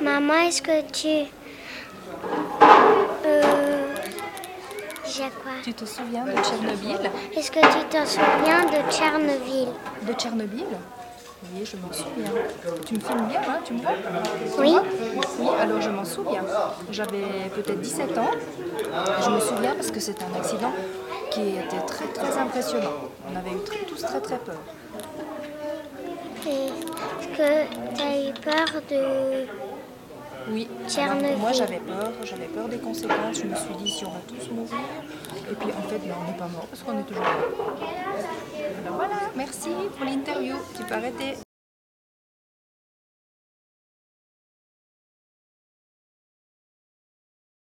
Maman, est-ce que tu... Euh... J'ai quoi? Tu te souviens de Tchernobyl? Est-ce que tu te souviens de Tchernobyl? De Tchernobyl? Oui, je m'en souviens. Tu me filmes bien, hein Tu me vois? Oui. Oui, alors je m'en souviens. J'avais peut-être 17 ans. Je me souviens parce que c'est un accident qui était très très impressionnant. On avait eu très- tous très très peur. Est-ce que tu as eu peur de... Oui, Tchernobyl. moi j'avais peur, j'avais peur des conséquences. Je me suis dit si on va tous mourir. Et puis en fait, ben, on n'est pas mort parce qu'on est toujours là. Alors voilà, merci pour l'interview. Tu peux arrêter.